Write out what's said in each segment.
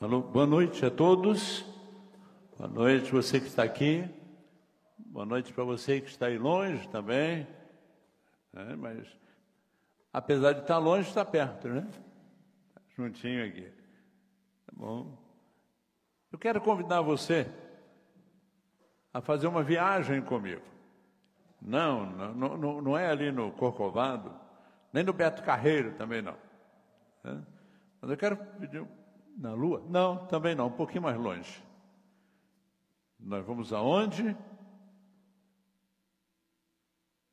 Alô, boa noite a todos. Boa noite você que está aqui. Boa noite para você que está aí longe também. É, mas apesar de estar longe, está perto, né? Juntinho aqui. Tá bom? Eu quero convidar você a fazer uma viagem comigo. Não, não, não, não é ali no Corcovado, nem no Beto Carreiro também não. É? Mas eu quero pedir na Lua? Não, também não, um pouquinho mais longe. Nós vamos aonde?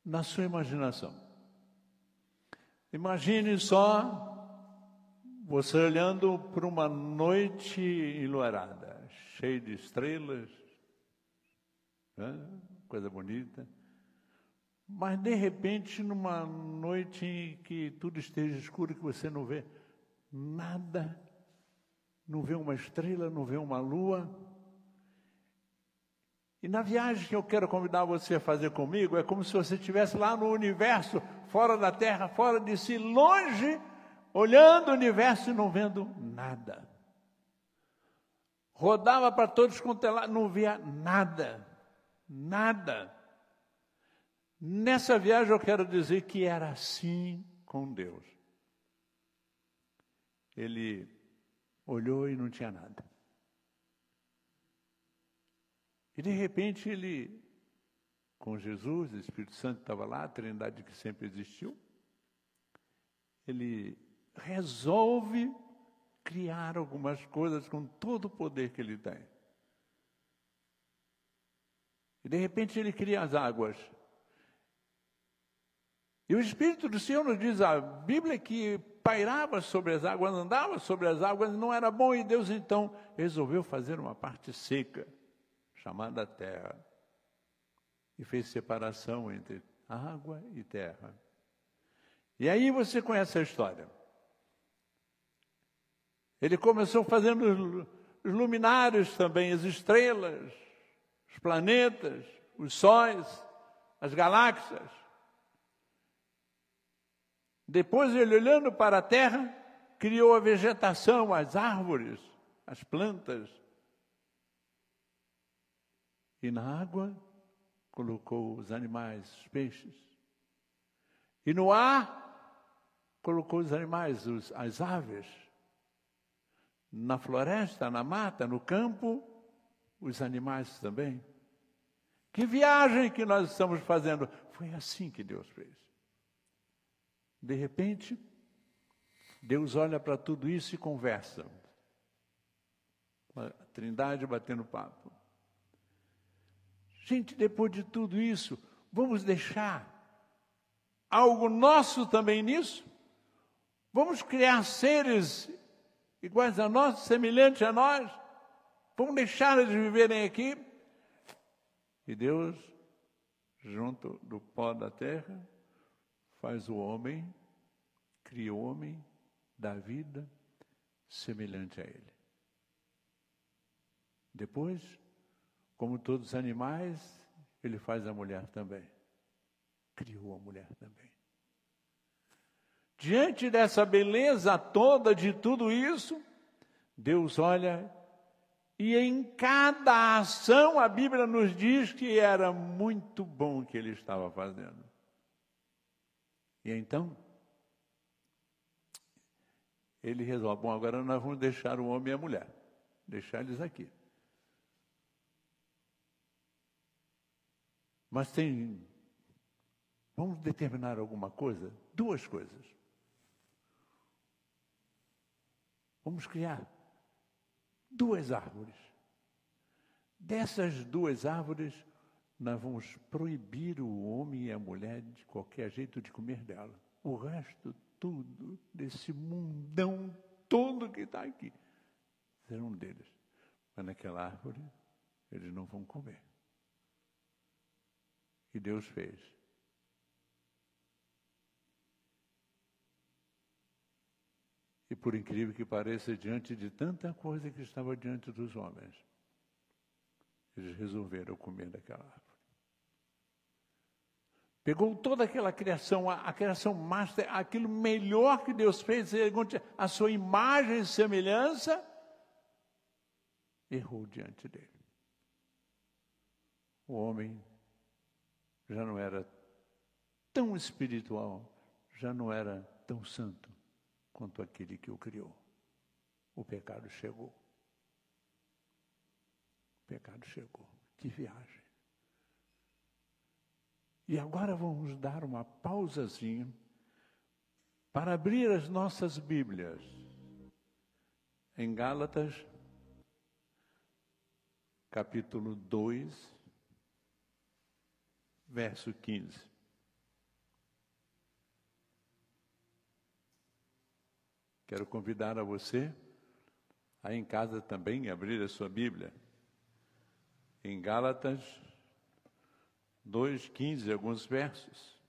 Na sua imaginação. Imagine só você olhando para uma noite enluarada, cheia de estrelas, né? coisa bonita. Mas de repente, numa noite em que tudo esteja escuro, que você não vê nada não vê uma estrela, não vê uma lua. E na viagem que eu quero convidar você a fazer comigo, é como se você estivesse lá no universo, fora da Terra, fora de si, longe, olhando o universo e não vendo nada. Rodava para todos quanto é não via nada, nada. Nessa viagem eu quero dizer que era assim com Deus. Ele olhou e não tinha nada. E de repente ele, com Jesus, o Espírito Santo estava lá, a trindade que sempre existiu, ele resolve criar algumas coisas com todo o poder que ele tem. E de repente ele cria as águas. E o Espírito do Senhor nos diz a Bíblia que pairava sobre as águas, andava sobre as águas, não era bom, e Deus então resolveu fazer uma parte seca, chamada terra, e fez separação entre água e terra. E aí você conhece a história. Ele começou fazendo os luminares também, as estrelas, os planetas, os sóis, as galáxias. Depois ele olhando para a terra, criou a vegetação, as árvores, as plantas. E na água colocou os animais, os peixes. E no ar colocou os animais, os, as aves. Na floresta, na mata, no campo, os animais também. Que viagem que nós estamos fazendo! Foi assim que Deus fez. De repente, Deus olha para tudo isso e conversa. A Trindade batendo papo. Gente, depois de tudo isso, vamos deixar algo nosso também nisso? Vamos criar seres iguais a nós, semelhantes a nós? Vamos deixar eles viverem aqui? E Deus, junto do pó da terra, faz o homem, cria o homem, dá vida semelhante a ele. Depois, como todos os animais, ele faz a mulher também. Criou a mulher também. Diante dessa beleza toda de tudo isso, Deus olha e em cada ação a Bíblia nos diz que era muito bom o que ele estava fazendo. E então, ele resolve: bom, agora nós vamos deixar o homem e a mulher, deixar eles aqui. Mas tem. Vamos determinar alguma coisa? Duas coisas. Vamos criar duas árvores. Dessas duas árvores, nós vamos proibir o homem e a mulher de qualquer jeito de comer dela. O resto, tudo, desse mundão todo que está aqui, serão deles. Mas naquela árvore, eles não vão comer. E Deus fez. E por incrível que pareça, diante de tanta coisa que estava diante dos homens, eles resolveram comer daquela árvore. Pegou toda aquela criação, a, a, criação master, aquilo melhor que Deus fez, a sua imagem e semelhança, errou diante dele. O homem já não era tão espiritual, já não era tão santo quanto aquele que o criou. O pecado chegou. O pecado chegou. Que viagem. E agora vamos dar uma pausazinha para abrir as nossas Bíblias em Gálatas, capítulo 2, verso 15. Quero convidar a você a em casa também abrir a sua Bíblia. Em Gálatas 2,15, alguns versos.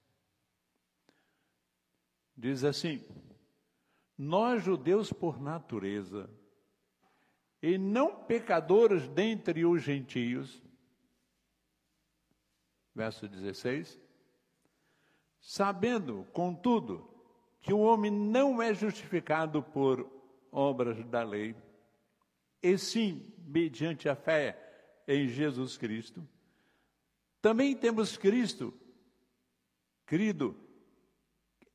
Diz assim: Nós, judeus por natureza, e não pecadores dentre os gentios, verso 16, sabendo, contudo, que o homem não é justificado por obras da lei, e sim mediante a fé em Jesus Cristo. Também temos Cristo, crido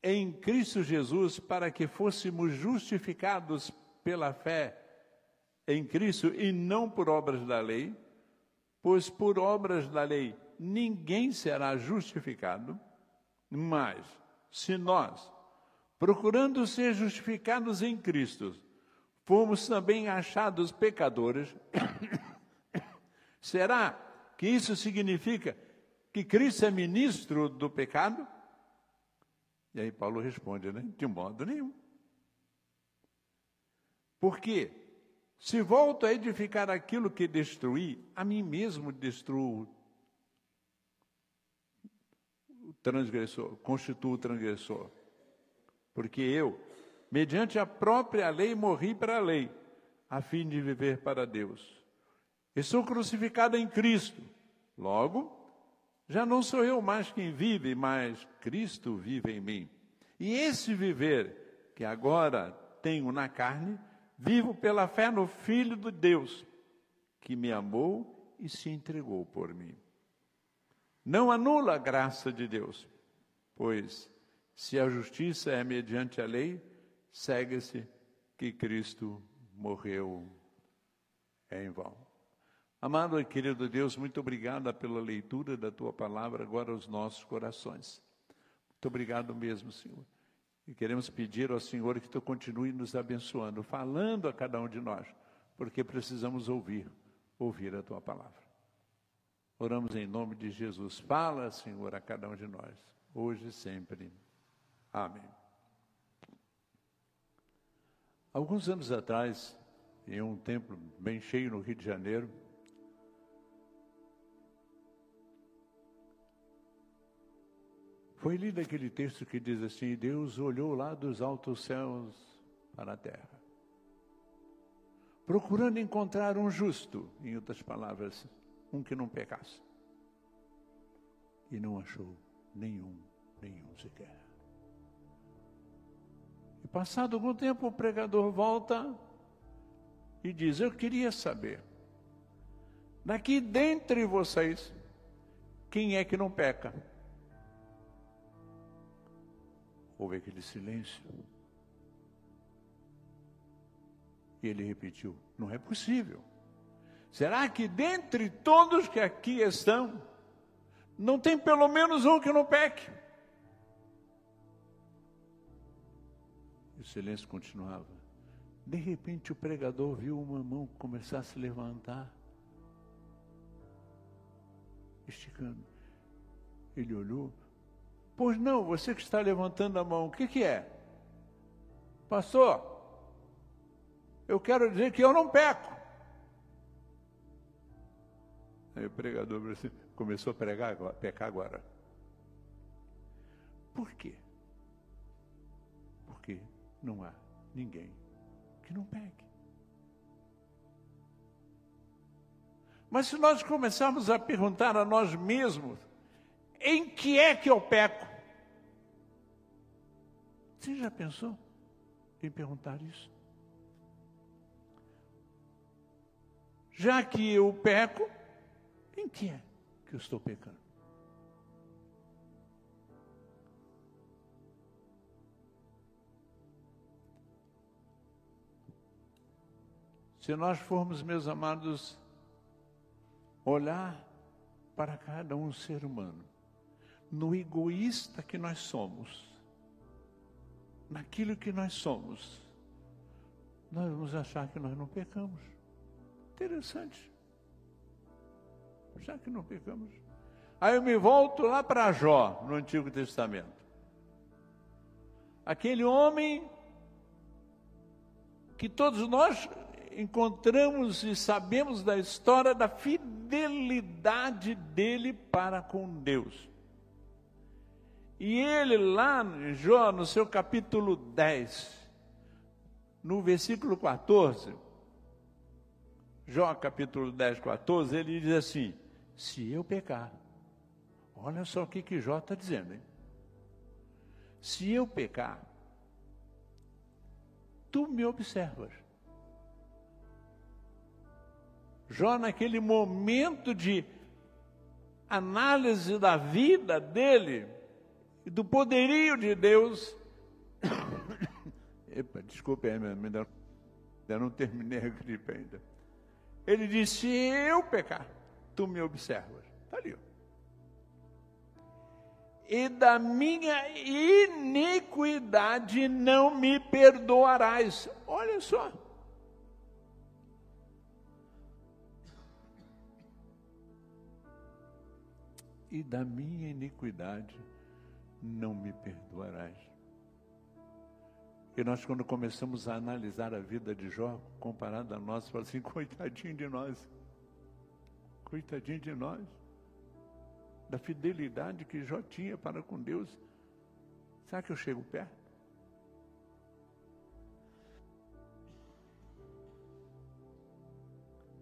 em Cristo Jesus, para que fôssemos justificados pela fé em Cristo e não por obras da lei, pois por obras da lei ninguém será justificado, mas se nós, procurando ser justificados em Cristo, fomos também achados pecadores, será que isso significa que Cristo é ministro do pecado? E aí Paulo responde, né? De modo nenhum. Porque se volto a edificar aquilo que destruí, a mim mesmo destruo o transgressor, constituo o transgressor. Porque eu, mediante a própria lei, morri para a lei, a fim de viver para Deus. E sou crucificado em Cristo. Logo, já não sou eu mais quem vive, mas Cristo vive em mim. E esse viver que agora tenho na carne, vivo pela fé no Filho de Deus, que me amou e se entregou por mim não anula a graça de Deus, pois se a justiça é mediante a lei, segue-se que Cristo morreu em vão. Amado e querido Deus, muito obrigado pela leitura da tua palavra agora aos nossos corações. Muito obrigado mesmo, Senhor. E queremos pedir ao Senhor que tu continue nos abençoando, falando a cada um de nós, porque precisamos ouvir, ouvir a tua palavra. Oramos em nome de Jesus. Fala, Senhor, a cada um de nós, hoje e sempre. Amém. Alguns anos atrás, em um templo bem cheio no Rio de Janeiro, foi lido aquele texto que diz assim: Deus olhou lá dos altos céus para a terra, procurando encontrar um justo, em outras palavras, um que não pecasse. E não achou nenhum, nenhum sequer. E passado algum tempo, o pregador volta e diz: Eu queria saber, daqui dentre vocês, quem é que não peca? Houve aquele silêncio. E ele repetiu: Não é possível. Será que dentre todos que aqui estão, não tem pelo menos um que não peque? E o silêncio continuava. De repente o pregador viu uma mão começar a se levantar, esticando. Ele olhou. Pois não, você que está levantando a mão, o que, que é? Pastor, eu quero dizer que eu não peco. Aí o pregador começou a pregar pecar agora. Por quê? Porque não há ninguém que não pegue. Mas se nós começarmos a perguntar a nós mesmos, em que é que eu peco? Você já pensou em perguntar isso? já que eu peco, em que é que eu estou pecando? Se nós formos, meus amados, olhar para cada um ser humano, no egoísta que nós somos, naquilo que nós somos, nós vamos achar que nós não pecamos. Interessante. Já que não pecamos. Aí eu me volto lá para Jó, no Antigo Testamento. Aquele homem que todos nós encontramos e sabemos da história da fidelidade dele para com Deus. E ele lá em Jó, no seu capítulo 10, no versículo 14, Jó capítulo 10, 14, ele diz assim: Se eu pecar, olha só o que, que Jó está dizendo, hein? Se eu pecar, tu me observas. Jó, naquele momento de análise da vida dele e do poderio de Deus. Epa, desculpe, ainda, ainda não terminei a gripe ainda. Ele disse: Se eu pecar, tu me observas. Está ali. Ó. E da minha iniquidade não me perdoarás. Olha só. E da minha iniquidade não me perdoarás. E nós, quando começamos a analisar a vida de Jó, comparada a nós, falamos assim: coitadinho de nós, coitadinho de nós, da fidelidade que Jó tinha para com Deus. Será que eu chego perto?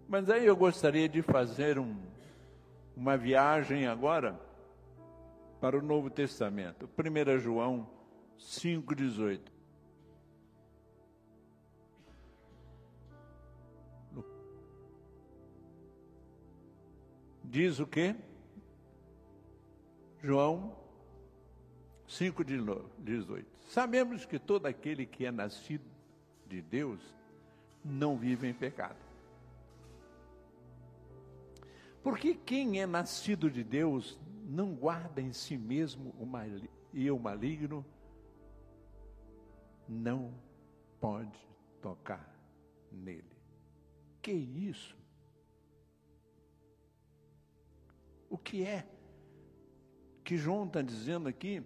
Mas aí eu gostaria de fazer um, uma viagem agora para o Novo Testamento. 1 João 5,18. Diz o quê? João 5 de 18. Sabemos que todo aquele que é nascido de Deus não vive em pecado. Porque quem é nascido de Deus não guarda em si mesmo o mal, e o maligno não pode tocar nele. Que isso? O que é que João está dizendo aqui?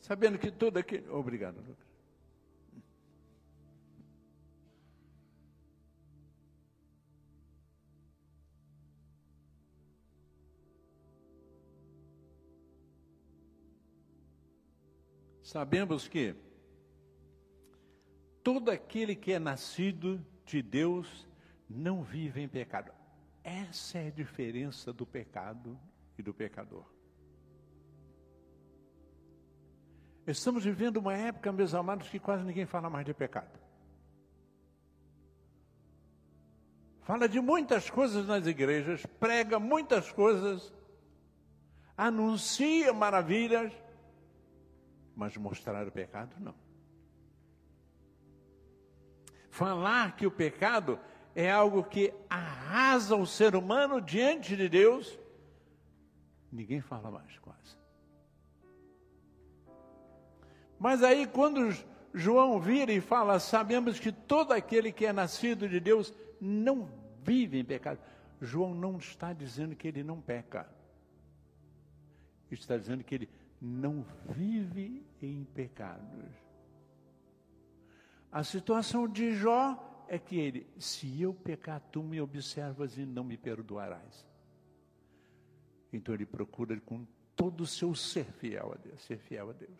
Sabendo que todo aquele. Obrigado, Lucas. Sabemos que todo aquele que é nascido de Deus não vive em pecado. Essa é a diferença do pecado e do pecador. Estamos vivendo uma época, meus amados, que quase ninguém fala mais de pecado. Fala de muitas coisas nas igrejas, prega muitas coisas, anuncia maravilhas, mas mostrar o pecado não. Falar que o pecado é algo que arrasa o ser humano diante de Deus, ninguém fala mais quase. Mas aí, quando João vira e fala, sabemos que todo aquele que é nascido de Deus não vive em pecado. João não está dizendo que ele não peca, está dizendo que ele não vive em pecados. A situação de Jó é que ele, se eu pecar, tu me observas e não me perdoarás. Então ele procura com todo o seu ser fiel a Deus, ser fiel a Deus.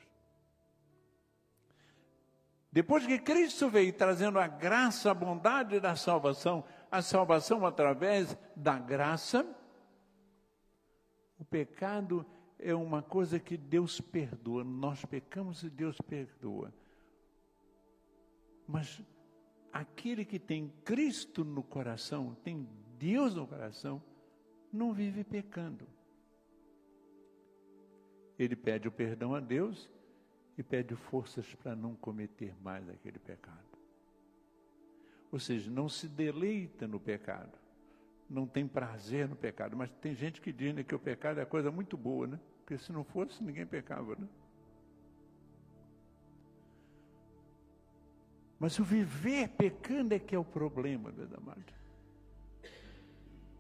Depois que Cristo veio trazendo a graça, a bondade da salvação, a salvação através da graça, o pecado é uma coisa que Deus perdoa. Nós pecamos e Deus perdoa. Mas aquele que tem Cristo no coração, tem Deus no coração, não vive pecando. Ele pede o perdão a Deus e pede forças para não cometer mais aquele pecado. Ou seja, não se deleita no pecado, não tem prazer no pecado. Mas tem gente que diz né, que o pecado é coisa muito boa, né? Porque se não fosse, ninguém pecava, né? Mas o viver pecando é que é o problema, meus amados.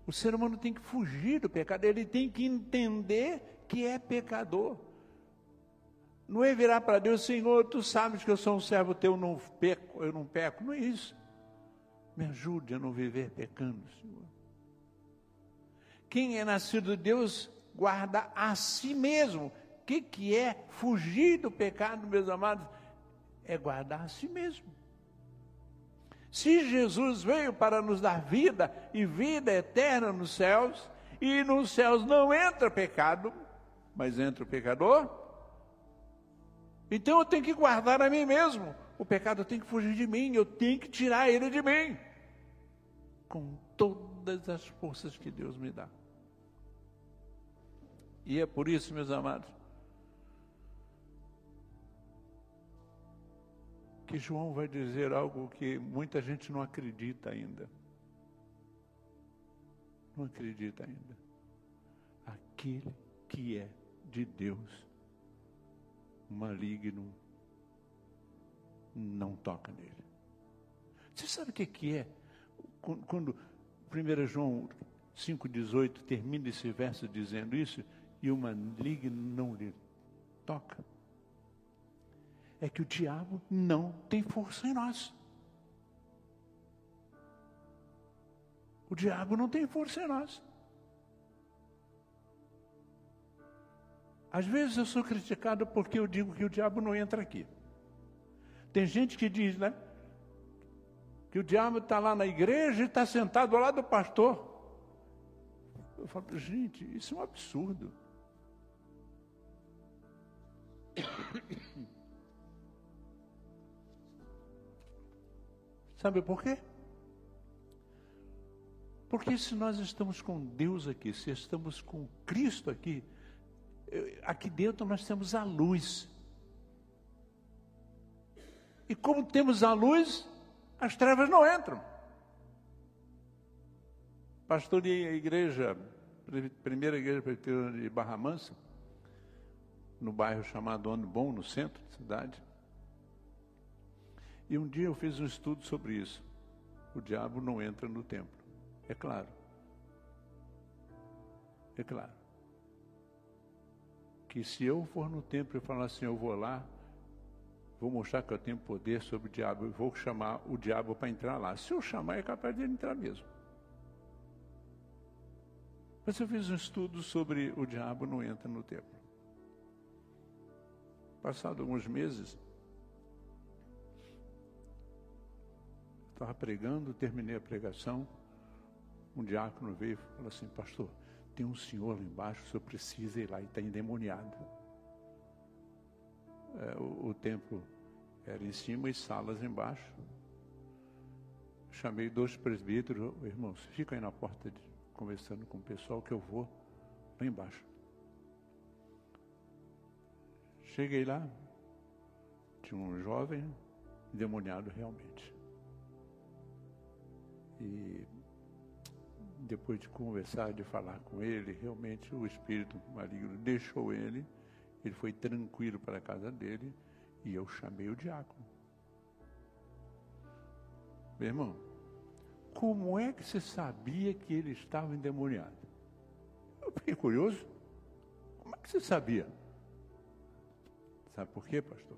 O ser humano tem que fugir do pecado, ele tem que entender que é pecador. Não é virar para Deus, Senhor, tu sabes que eu sou um servo teu, não peco, eu não peco. Não é isso. Me ajude a não viver pecando, Senhor. Quem é nascido de Deus guarda a si mesmo. O que, que é fugir do pecado, meus amados? É guardar a si mesmo. Se Jesus veio para nos dar vida e vida eterna nos céus, e nos céus não entra pecado, mas entra o pecador, então eu tenho que guardar a mim mesmo. O pecado tem que fugir de mim, eu tenho que tirar ele de mim, com todas as forças que Deus me dá. E é por isso, meus amados, que João vai dizer algo que muita gente não acredita ainda. Não acredita ainda. Aquele que é de Deus, maligno, não toca nele. Você sabe o que, é? Quando 1 João 5,18 termina esse verso dizendo isso, e o maligno não lhe toca é que o diabo não tem força em nós. O diabo não tem força em nós. Às vezes eu sou criticado porque eu digo que o diabo não entra aqui. Tem gente que diz, né? Que o diabo está lá na igreja e está sentado ao lado do pastor. Eu falo, gente, isso é um absurdo. Sabe por quê? Porque se nós estamos com Deus aqui, se estamos com Cristo aqui, aqui dentro nós temos a luz. E como temos a luz, as trevas não entram. Pastorei a igreja, primeira igreja de Barra Mansa, no bairro chamado Ano Bom, no centro da cidade. E um dia eu fiz um estudo sobre isso. O diabo não entra no templo. É claro. É claro. Que se eu for no templo e falar assim, eu vou lá, vou mostrar que eu tenho poder sobre o diabo, eu vou chamar o diabo para entrar lá. Se eu chamar, é capaz de entrar mesmo. Mas eu fiz um estudo sobre o diabo não entra no templo. Passado alguns meses, Estava pregando, terminei a pregação. Um diácono veio e falou assim: Pastor, tem um senhor lá embaixo, o senhor precisa ir lá e está endemoniado. É, o, o templo era em cima e salas embaixo. Chamei dois presbíteros, irmãos, fica aí na porta de, conversando com o pessoal que eu vou lá embaixo. Cheguei lá, tinha um jovem endemoniado realmente. E depois de conversar, de falar com ele, realmente o espírito maligno deixou ele, ele foi tranquilo para a casa dele e eu chamei o diácono. Meu irmão, como é que você sabia que ele estava endemoniado? Eu fiquei curioso. Como é que você sabia? Sabe por quê, pastor?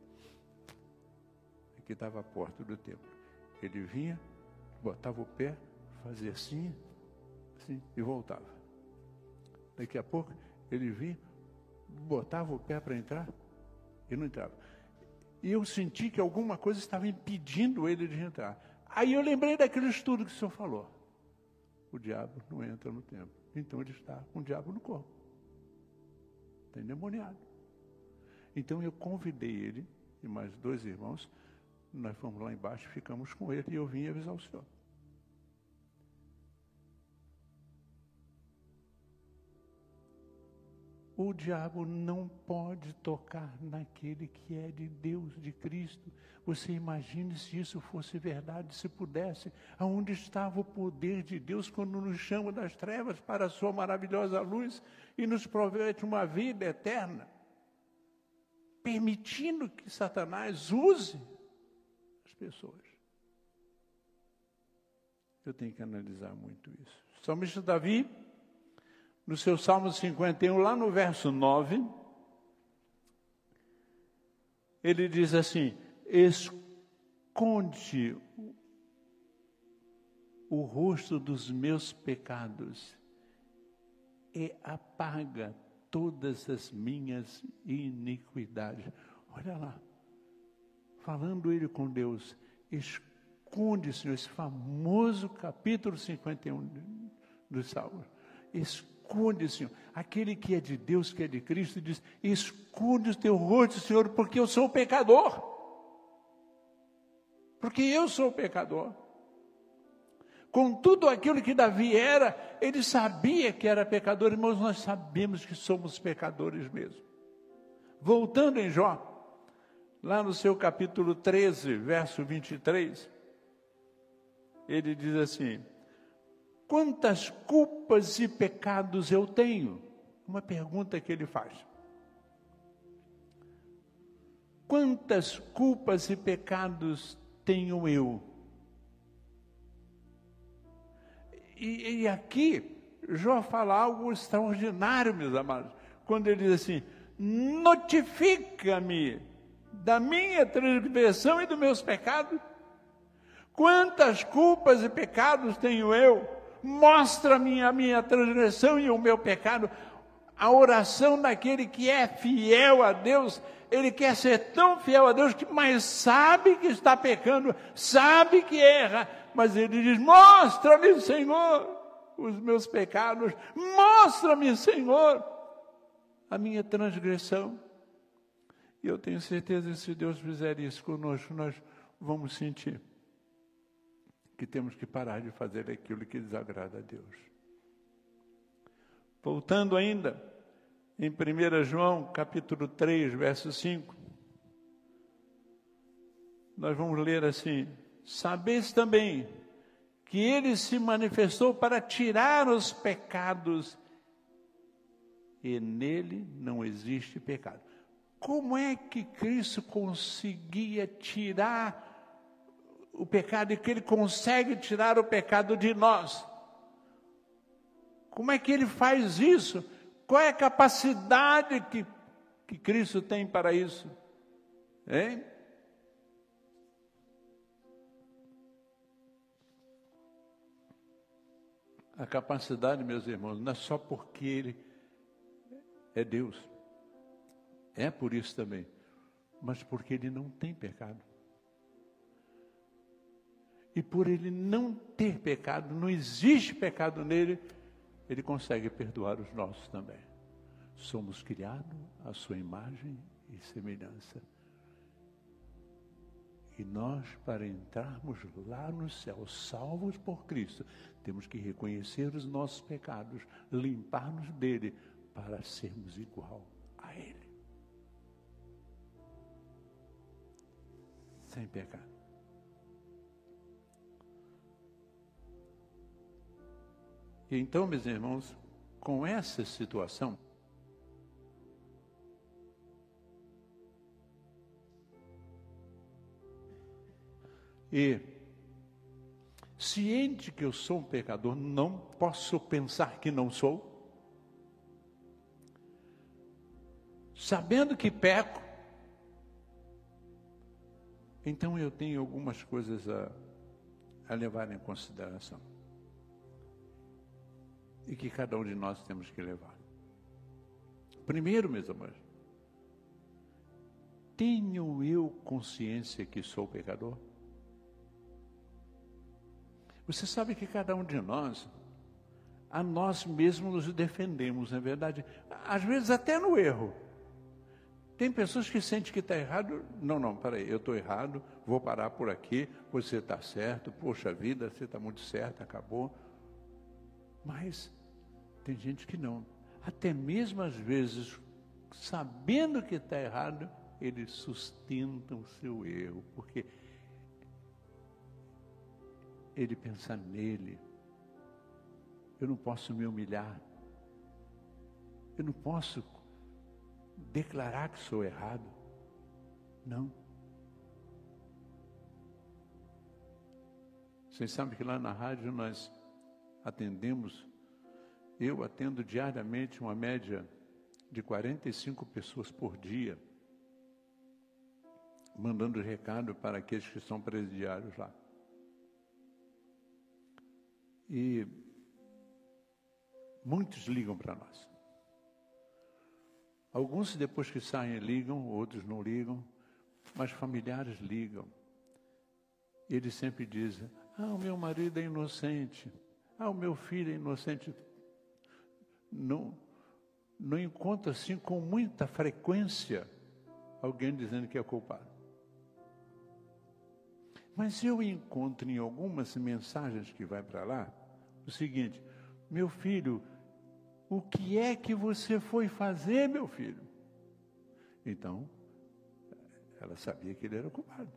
Aqui estava a porta do templo. Ele vinha, botava o pé, fazia assim, assim e voltava. Daqui a pouco ele vinha, botava o pé para entrar e não entrava. E eu senti que alguma coisa estava impedindo ele de entrar. Aí eu lembrei daquele estudo que o senhor falou. O diabo não entra no templo. Então ele está com o diabo no corpo. Está endemoniado. Então eu convidei ele e mais dois irmãos Nós fomos lá embaixo, ficamos com ele e eu vim avisar o senhor. O diabo não pode tocar naquele que é de Deus, de Cristo. Você imagine se isso fosse verdade, se pudesse. Aonde estava o poder de Deus quando nos chama das trevas para a sua maravilhosa luz e nos promete uma vida eterna? Permitindo que Satanás use as pessoas. Eu tenho que analisar muito isso. O salmista Davi no seu Salmo 51, lá no verso 9, ele diz assim: Esconde o rosto dos meus pecados e apaga todas as minhas iniquidades. Olha lá, falando ele com Deus, esconde, Senhor, esse famoso capítulo 51 do Salmo. Esconde Senhor. Aquele que é de Deus, que é de Cristo, diz: esconde o teu rosto, Senhor, porque eu sou pecador. Porque eu sou pecador. Com tudo aquilo que Davi era, ele sabia que era pecador, irmãos, nós sabemos que somos pecadores mesmo. Voltando em Jó, lá no seu capítulo 13, verso 23, ele diz assim: Quantas culpas e pecados eu tenho? Uma pergunta que ele faz. Quantas culpas e pecados tenho eu? E, e aqui, Jó fala algo extraordinário, meus amados, quando ele diz assim: notifica-me da minha transgressão e dos meus pecados. Quantas culpas e pecados tenho eu? mostra-me a minha transgressão e o meu pecado. A oração daquele que é fiel a Deus, ele quer ser tão fiel a Deus que mais sabe que está pecando, sabe que erra, mas ele diz: Mostra-me, Senhor, os meus pecados, mostra-me, Senhor, a minha transgressão. E eu tenho certeza que se Deus fizer isso conosco, nós vamos sentir que temos que parar de fazer aquilo que desagrada a Deus. Voltando ainda, em 1 João, capítulo 3, verso 5, nós vamos ler assim: Sabeis também que ele se manifestou para tirar os pecados, e nele não existe pecado. Como é que Cristo conseguia tirar o pecado e que Ele consegue tirar o pecado de nós. Como é que Ele faz isso? Qual é a capacidade que, que Cristo tem para isso? Hein? A capacidade, meus irmãos, não é só porque Ele é Deus, é por isso também, mas porque Ele não tem pecado. E por ele não ter pecado, não existe pecado nele, ele consegue perdoar os nossos também. Somos criados à sua imagem e semelhança. E nós, para entrarmos lá no céu, salvos por Cristo, temos que reconhecer os nossos pecados, limpar-nos dele, para sermos igual a Ele. Sem pecado. Então, meus irmãos, com essa situação, e ciente que eu sou um pecador, não posso pensar que não sou. Sabendo que peco, então eu tenho algumas coisas a, a levar em consideração e que cada um de nós temos que levar. Primeiro, meus amores, tenho eu consciência que sou pecador? Você sabe que cada um de nós, a nós mesmos nos defendemos, não é verdade? Às vezes até no erro. Tem pessoas que sentem que está errado. Não, não, peraí, eu estou errado, vou parar por aqui, você está certo, poxa vida, você está muito certo, acabou. Mas tem gente que não. Até mesmo às vezes, sabendo que está errado, eles sustentam o seu erro, porque ele pensa nele. Eu não posso me humilhar. Eu não posso declarar que sou errado. Não. Vocês sabem que lá na rádio nós atendemos, eu atendo diariamente uma média de 45 pessoas por dia, mandando recado para aqueles que são presidiários lá. E muitos ligam para nós. Alguns, depois que saem, ligam, outros não ligam, mas familiares ligam. Eles sempre dizem: Ah, o meu marido é inocente. Ah, o meu filho é inocente. Não, não encontro assim com muita frequência alguém dizendo que é culpado. Mas eu encontro em algumas mensagens que vai para lá o seguinte: meu filho, o que é que você foi fazer, meu filho? Então, ela sabia que ele era culpado.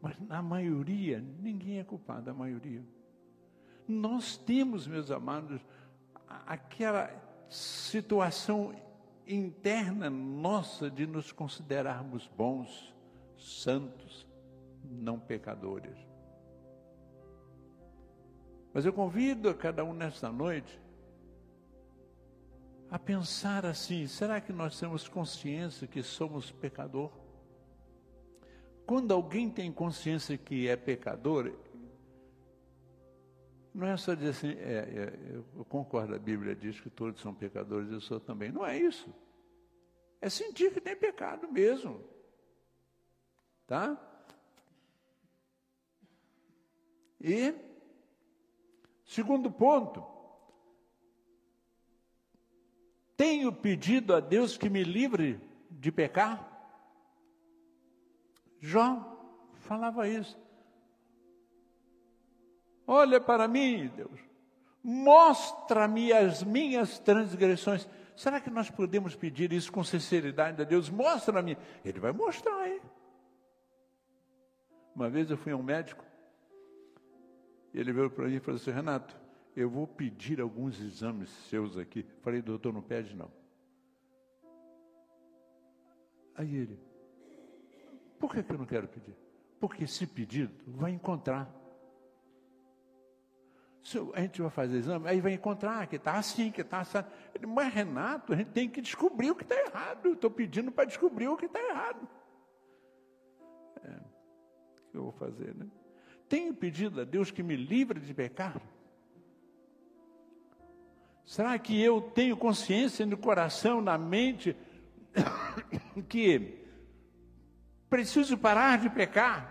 Mas na maioria, ninguém é culpado, a maioria. Nós temos, meus amados, aquela situação interna nossa de nos considerarmos bons, santos, não pecadores. Mas eu convido a cada um nesta noite a pensar assim: será que nós temos consciência que somos pecador? Quando alguém tem consciência que é pecador, não é só dizer assim, é, é, eu concordo, a Bíblia diz que todos são pecadores, eu sou também. Não é isso. É sentir que tem pecado mesmo. Tá? E, segundo ponto, tenho pedido a Deus que me livre de pecar? Jó falava isso. Olha para mim, Deus. Mostra-me as minhas transgressões. Será que nós podemos pedir isso com sinceridade a Deus? Mostra-me. Ele vai mostrar, hein? Uma vez eu fui a um médico, e ele veio para mim e falou assim: Renato, eu vou pedir alguns exames seus aqui. Falei, doutor, não pede não. Aí ele, por que, que eu não quero pedir? Porque se pedir, vai encontrar. A gente vai fazer exame, aí vai encontrar que está assim, que está assim. Mas, Renato, a gente tem que descobrir o que está errado. Estou pedindo para descobrir o que está errado. É, o que eu vou fazer, né? Tenho pedido a Deus que me livre de pecar? Será que eu tenho consciência no coração, na mente, que preciso parar de pecar?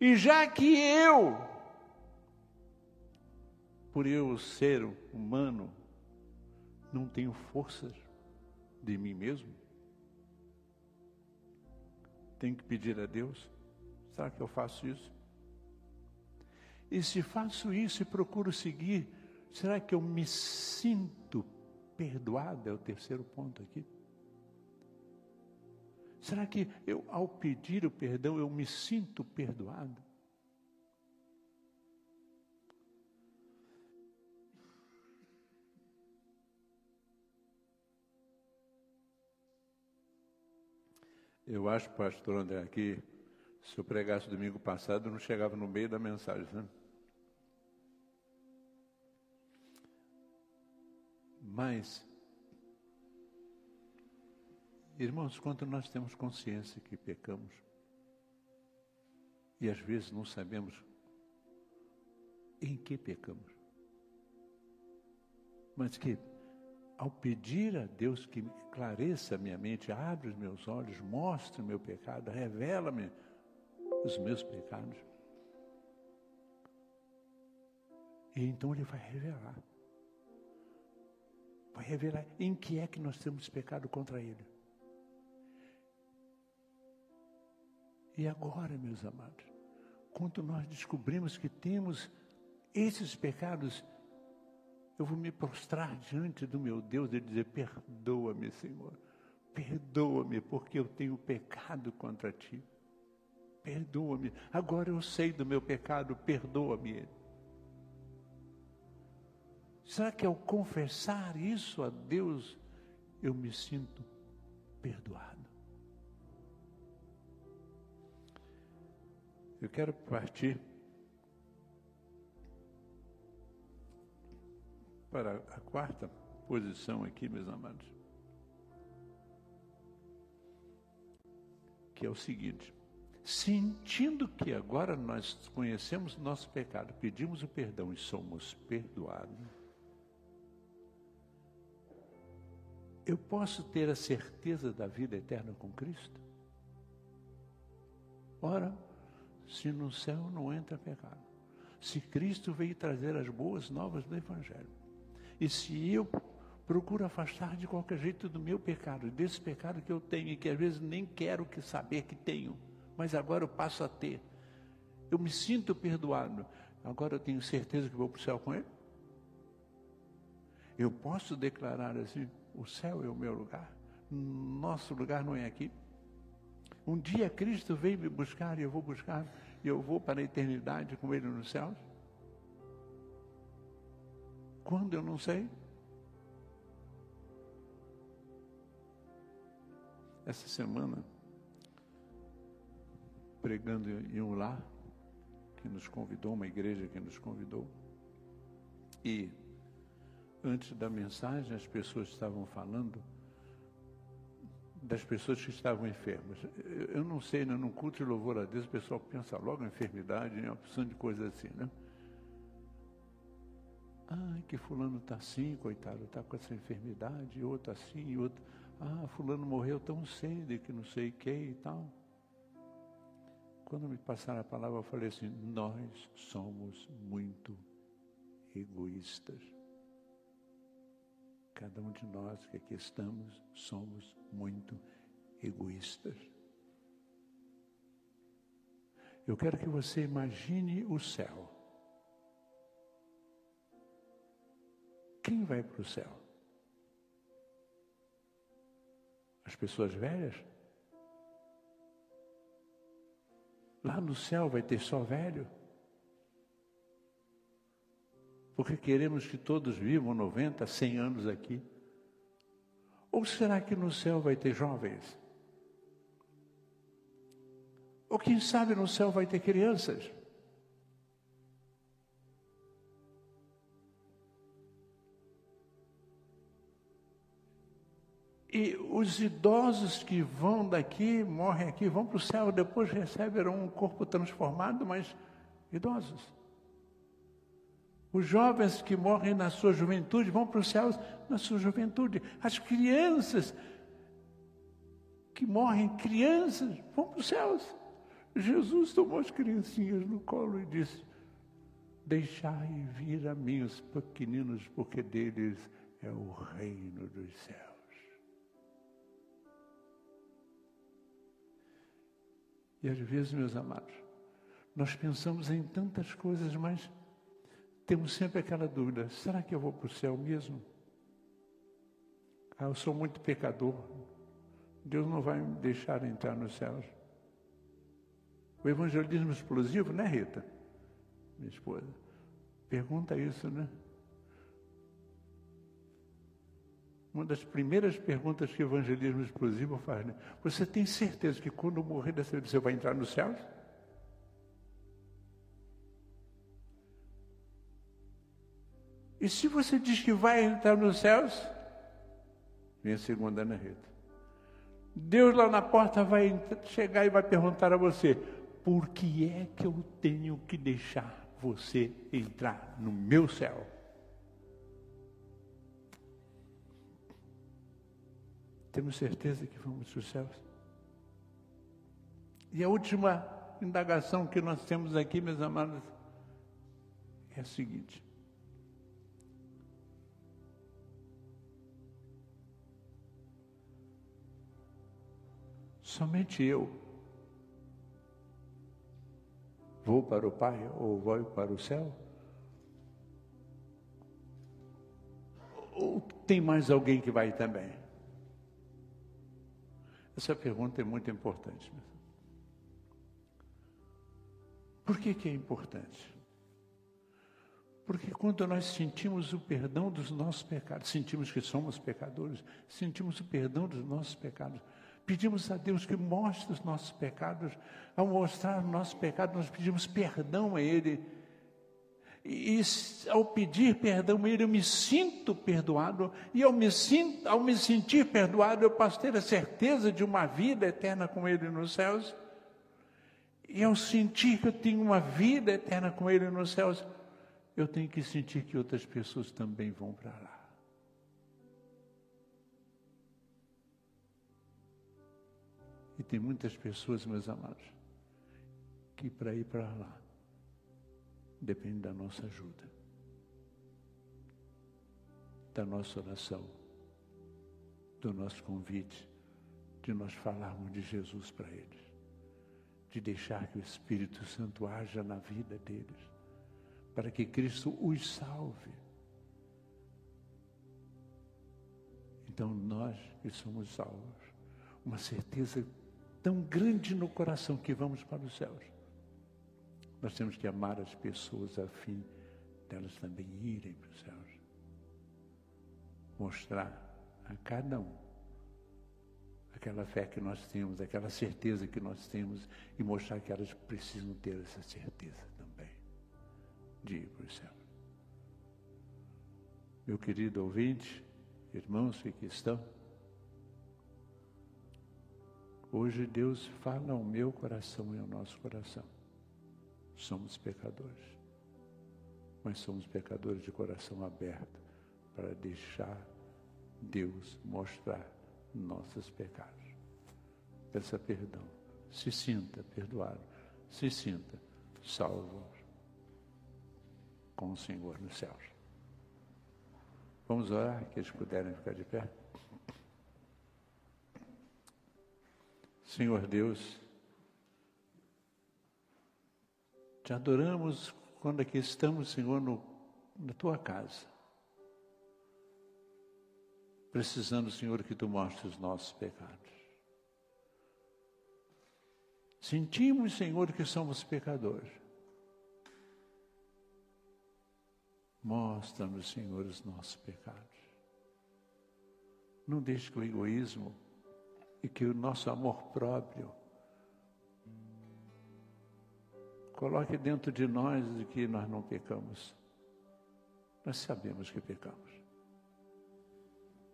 E já que eu por eu ser humano, não tenho forças de mim mesmo? Tenho que pedir a Deus? Será que eu faço isso? E se faço isso e procuro seguir, será que eu me sinto perdoado? É o terceiro ponto aqui. Será que eu, ao pedir o perdão, eu me sinto perdoado? Eu acho, pastor André, aqui, se eu pregasse domingo passado, não chegava no meio da mensagem, né? Mas, irmãos, quando nós temos consciência que pecamos, e às vezes não sabemos em que pecamos, mas que ao pedir a Deus que clareça a minha mente, abre os meus olhos, mostre o meu pecado, revela-me os meus pecados. E então Ele vai revelar. Vai revelar em que é que nós temos pecado contra Ele. E agora, meus amados, quando nós descobrimos que temos esses pecados, eu vou me prostrar diante do meu Deus e dizer: Perdoa-me, Senhor, perdoa-me, porque eu tenho pecado contra ti. Perdoa-me. Agora eu sei do meu pecado, perdoa-me. Será que ao confessar isso a Deus, eu me sinto perdoado? Eu quero partir para a quarta posição aqui, meus amados, que é o seguinte: sentindo que agora nós conhecemos nosso pecado, pedimos o perdão e somos perdoados, eu posso ter a certeza da vida eterna com Cristo? Ora, se no céu não entra pecado. Se Cristo veio trazer as boas novas do Evangelho. E se eu procuro afastar de qualquer jeito do meu pecado, desse pecado que eu tenho e que às vezes nem quero que saber que tenho, mas agora eu passo a ter. Eu me sinto perdoado. Agora eu tenho certeza que vou para o céu com ele? Eu posso declarar assim: o céu é o meu lugar, nosso lugar não é aqui. Um dia Cristo veio me buscar e eu vou buscar e eu vou para a eternidade com Ele nos céus? Quando eu não sei? Essa semana, pregando em um lar que nos convidou, uma igreja que nos convidou, e antes da mensagem as pessoas estavam falando das pessoas que estavam enfermas. Eu não sei, né? num culto de louvor a Deus, o pessoal pensa logo em enfermidade, em opção de coisa assim, né? Ah, que fulano está assim, coitado, está com essa enfermidade, outro assim, outro. Ah, fulano morreu tão cedo que não sei o que e tal. Quando me passaram a palavra, eu falei assim, nós somos muito egoístas. Cada um de nós que aqui estamos somos muito egoístas. Eu quero que você imagine o céu. Quem vai para o céu? As pessoas velhas? Lá no céu vai ter só velho? Porque queremos que todos vivam 90, 100 anos aqui. Ou será que no céu vai ter jovens? Ou quem sabe no céu vai ter crianças? E os idosos que vão daqui, morrem aqui, vão para o céu, depois receberão um corpo transformado, mas idosos. Os jovens que morrem na sua juventude vão para os céus na sua juventude. As crianças que morrem crianças vão para os céus. Jesus tomou as criancinhas no colo e disse: Deixai vir a mim os pequeninos, porque deles é o reino dos céus. E às vezes, meus amados, nós pensamos em tantas coisas, mas temos sempre aquela dúvida: será que eu vou para o céu mesmo? Ah, eu sou muito pecador. Deus não vai me deixar entrar nos céus. O evangelismo explosivo, né, Rita? Minha esposa. Pergunta isso, né? Uma das primeiras perguntas que o evangelismo explosivo faz, né? Você tem certeza que quando morrer dessa vida você vai entrar nos céus? E se você diz que vai entrar nos céus, vem a segunda Ana Rita. Deus lá na porta vai chegar e vai perguntar a você: por que é que eu tenho que deixar você entrar no meu céu? temos certeza que vamos para os céus? E a última indagação que nós temos aqui, meus amados, é a seguinte: somente eu vou para o Pai ou vou para o céu? Ou tem mais alguém que vai também? Essa pergunta é muito importante. Por que, que é importante? Porque quando nós sentimos o perdão dos nossos pecados, sentimos que somos pecadores, sentimos o perdão dos nossos pecados, pedimos a Deus que mostre os nossos pecados, ao mostrar os nossos pecados, nós pedimos perdão a Ele. E, ao pedir perdão Ele, eu me sinto perdoado, e ao me, sinto, ao me sentir perdoado, eu posso ter a certeza de uma vida eterna com Ele nos céus. E ao sentir que eu tenho uma vida eterna com Ele nos céus, eu tenho que sentir que outras pessoas também vão para lá. E tem muitas pessoas, meus amados, que para ir para lá depende da nossa ajuda, da nossa oração, do nosso convite, de nós falarmos de Jesus para eles de deixar que o Espírito Santo haja na vida deles, para que Cristo os salve. Então nós que somos salvos, uma certeza tão grande no coração que vamos para os céus. Nós temos que amar as pessoas a fim delas também irem para os céus. Mostrar a cada um aquela fé que nós temos, aquela certeza que nós temos e mostrar que elas precisam ter essa certeza também de ir para o céu. Meu querido ouvinte, irmãos que aqui estão, hoje Deus fala ao meu coração e ao nosso coração. Somos pecadores, mas somos pecadores de coração aberto para deixar Deus mostrar nossos pecados. Peça perdão. Se sinta perdoado. Se sinta salvo com o Senhor nos céus. Vamos orar, que eles puderem ficar de pé. Senhor Deus, te adoramos quando aqui estamos, Senhor, no, na tua casa precisando, Senhor, que tu mostres os nossos pecados. Sentimos, Senhor, que somos pecadores. Mostra-nos, Senhor, os nossos pecados. Não deixe que o egoísmo e que o nosso amor próprio coloque dentro de nós de que nós não pecamos. Nós sabemos que pecamos.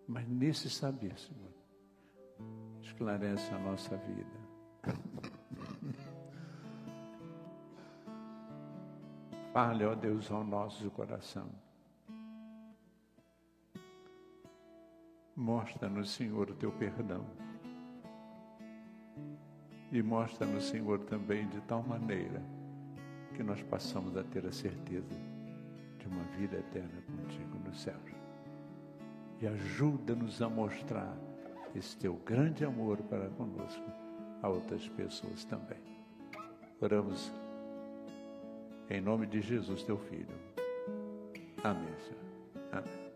Mas nesse saber, Senhor, esclarece a nossa vida. Fale, ó Deus, ao nosso coração. Mostra-nos, Senhor, o teu perdão. E mostra-nos, Senhor, também de tal maneira que nós passamos a ter a certeza de uma vida eterna contigo nos céus e ajuda-nos a mostrar esse teu grande amor para conosco a outras pessoas também. Oramos em nome de Jesus, teu Filho. Amém, Senhor. Amém.